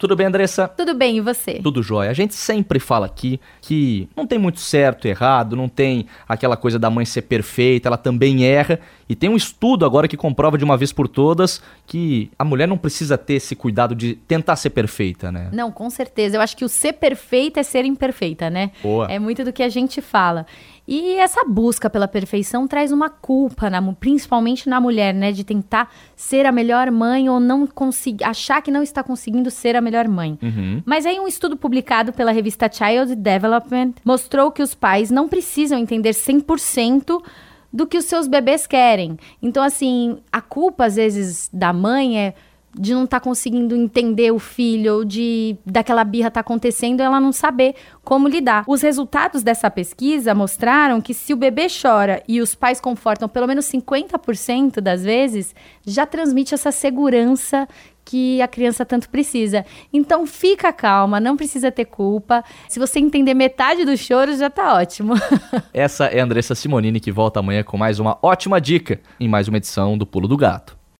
Tudo bem, Andressa? Tudo bem, e você? Tudo jóia. A gente sempre fala aqui que não tem muito certo e errado, não tem aquela coisa da mãe ser perfeita, ela também erra. E tem um estudo agora que comprova de uma vez por todas que a mulher não precisa ter esse cuidado de tentar ser perfeita, né? Não, com certeza. Eu acho que o ser perfeita é ser imperfeita, né? Boa. É muito do que a gente fala. E essa busca pela perfeição traz uma culpa, na, principalmente na mulher, né? De tentar ser a melhor mãe ou não conseguir, achar que não está conseguindo ser a melhor mãe. Uhum. Mas aí um estudo publicado pela revista Child Development mostrou que os pais não precisam entender 100% do que os seus bebês querem. Então, assim, a culpa às vezes da mãe é de não estar tá conseguindo entender o filho, ou de daquela birra estar tá acontecendo e ela não saber como lidar. Os resultados dessa pesquisa mostraram que se o bebê chora e os pais confortam pelo menos 50% das vezes, já transmite essa segurança que a criança tanto precisa. Então fica calma, não precisa ter culpa. Se você entender metade do choro, já tá ótimo. Essa é a Andressa Simonini que volta amanhã com mais uma ótima dica em mais uma edição do Pulo do Gato.